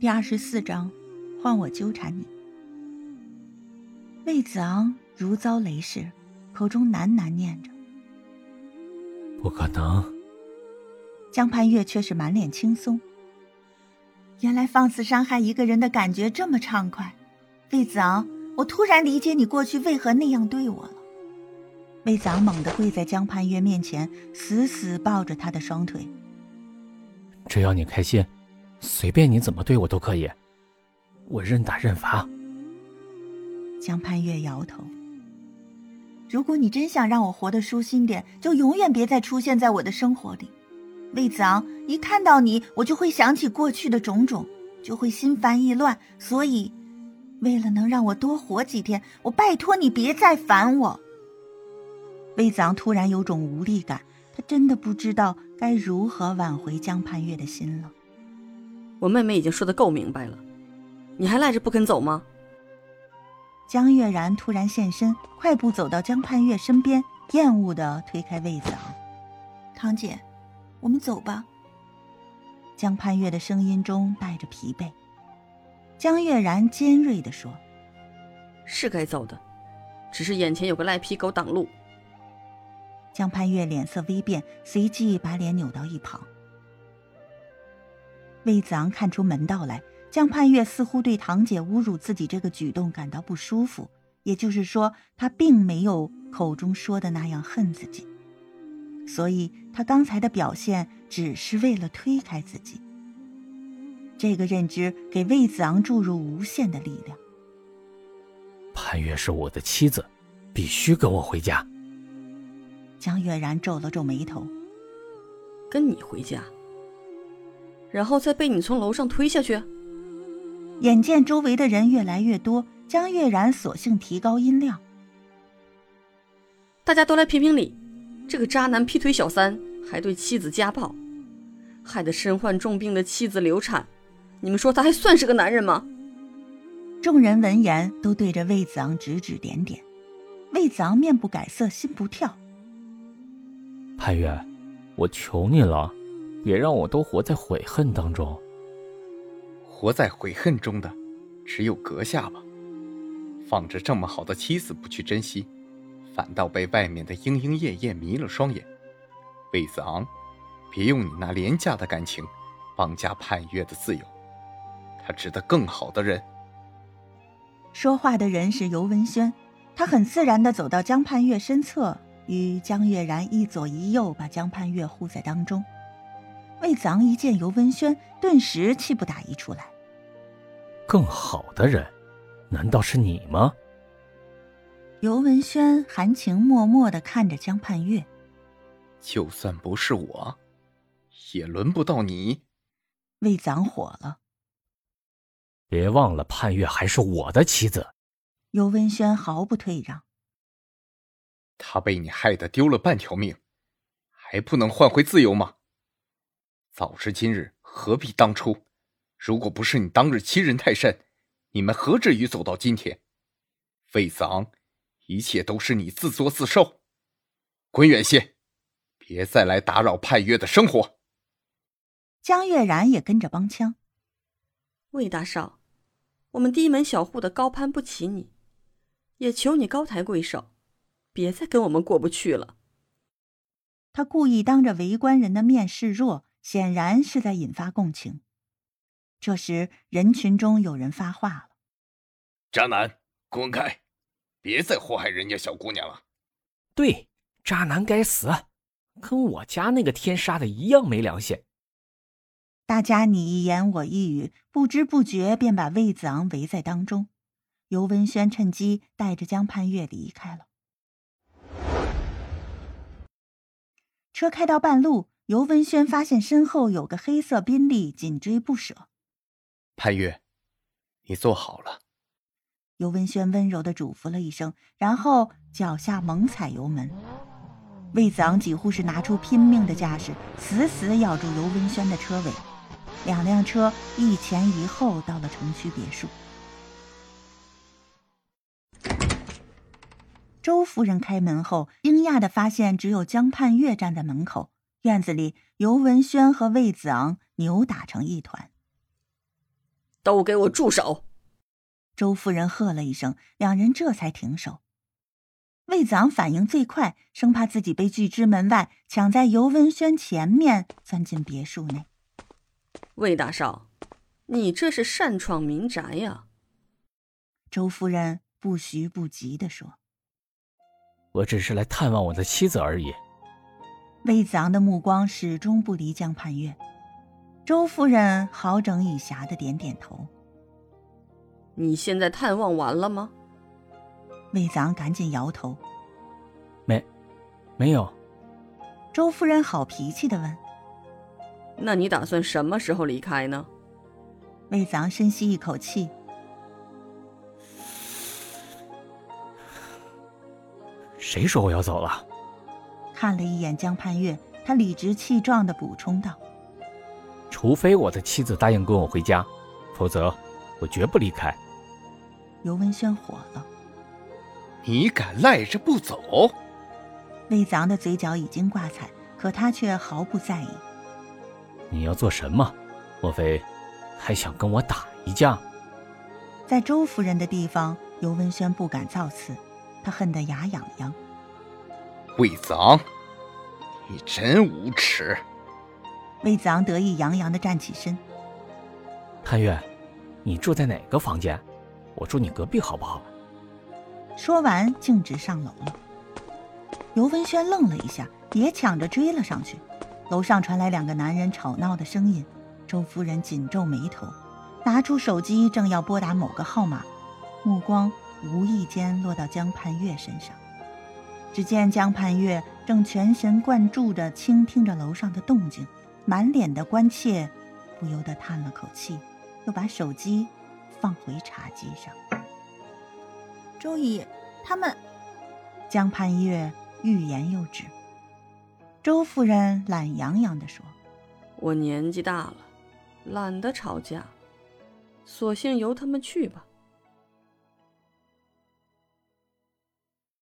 第二十四章，换我纠缠你。魏子昂如遭雷噬，口中喃喃念着：“不可能。”江盼月却是满脸轻松。原来放肆伤害一个人的感觉这么畅快，魏子昂，我突然理解你过去为何那样对我了。魏子昂猛地跪在江盼月面前，死死抱着他的双腿。只要你开心。随便你怎么对我都可以，我认打认罚。江盼月摇头。如果你真想让我活得舒心点，就永远别再出现在我的生活里。魏子昂，一看到你，我就会想起过去的种种，就会心烦意乱。所以，为了能让我多活几天，我拜托你别再烦我。魏子昂突然有种无力感，他真的不知道该如何挽回江盼月的心了。我妹妹已经说的够明白了，你还赖着不肯走吗？江月然突然现身，快步走到江盼月身边，厌恶的推开魏子昂：“堂姐，我们走吧。”江盼月的声音中带着疲惫。江月然尖锐的说：“是该走的，只是眼前有个赖皮狗挡路。”江盼月脸色微变，随即把脸扭到一旁。魏子昂看出门道来，江盼月似乎对堂姐侮辱自己这个举动感到不舒服，也就是说，她并没有口中说的那样恨自己，所以他刚才的表现只是为了推开自己。这个认知给魏子昂注入无限的力量。盼月是我的妻子，必须跟我回家。江月然皱了皱眉头，跟你回家。然后再被你从楼上推下去。眼见周围的人越来越多，江月然索性提高音量：“大家都来评评理，这个渣男劈腿小三，还对妻子家暴，害得身患重病的妻子流产，你们说他还算是个男人吗？”众人闻言都对着魏子昂指指点点。魏子昂面不改色，心不跳：“潘月，我求你了。”别让我都活在悔恨当中。活在悔恨中的，只有阁下吧。放着这么好的妻子不去珍惜，反倒被外面的莺莺燕燕迷了双眼。魏子昂，别用你那廉价的感情，绑架盼月的自由。他值得更好的人。说话的人是尤文轩，他很自然的走到江盼月身侧，与江月然一左一右，把江盼月护在当中。魏子昂一见尤文轩，顿时气不打一处来。更好的人，难道是你吗？尤文轩含情脉脉的看着江盼月。就算不是我，也轮不到你。魏子昂火了。别忘了，盼月还是我的妻子。尤文轩毫不退让。他被你害得丢了半条命，还不能换回自由吗？早知今日，何必当初？如果不是你当日欺人太甚，你们何至于走到今天？魏子昂，一切都是你自作自受。滚远些，别再来打扰派月的生活。江月然也跟着帮腔。魏大少，我们低门小户的高攀不起你，也求你高抬贵手，别再跟我们过不去了。他故意当着围观人的面示弱。显然是在引发共情。这时，人群中有人发话了：“渣男，滚开！别再祸害人家小姑娘了。”“对，渣男该死，跟我家那个天杀的一样没良心。”大家你一言我一语，不知不觉便把魏子昂围在当中。尤文轩趁机带着江盼月离开了。车开到半路。尤文轩发现身后有个黑色宾利紧追不舍。潘越，你坐好了。尤文轩温柔的嘱咐了一声，然后脚下猛踩油门。魏子昂几乎是拿出拼命的架势，死死咬住尤文轩的车尾。两辆车一前一后到了城区别墅。周夫人开门后，惊讶的发现只有江盼月站在门口。院子里，尤文轩和魏子昂扭打成一团。都给我住手！周夫人喝了一声，两人这才停手。魏子昂反应最快，生怕自己被拒之门外，抢在尤文轩前面钻进别墅内。魏大少，你这是擅闯民宅呀！周夫人不徐不急地说：“我只是来探望我的妻子而已。”魏子昂的目光始终不离江畔月。周夫人好整以暇的点点头：“你现在探望完了吗？”魏子昂赶紧摇头：“没，没有。”周夫人好脾气的问：“那你打算什么时候离开呢？”魏子昂深吸一口气：“谁说我要走了？”看了一眼江盼月，他理直气壮的补充道：“除非我的妻子答应跟我回家，否则我绝不离开。”尤文轩火了。你敢赖着不走？魏子昂的嘴角已经挂彩，可他却毫不在意。你要做什么？莫非还想跟我打一架？在周夫人的地方，尤文轩不敢造次，他恨得牙痒痒。魏子昂，你真无耻！魏子昂得意洋洋的站起身。潘月，你住在哪个房间？我住你隔壁好不好？说完，径直上楼了。尤文轩愣了一下，也抢着追了上去。楼上传来两个男人吵闹的声音。周夫人紧皱眉头，拿出手机，正要拨打某个号码，目光无意间落到江盼月身上。只见江畔月正全神贯注地倾听着楼上的动静，满脸的关切，不由得叹了口气，又把手机放回茶几上。周乙，他们。江畔月欲言又止。周夫人懒洋洋地说：“我年纪大了，懒得吵架，索性由他们去吧。”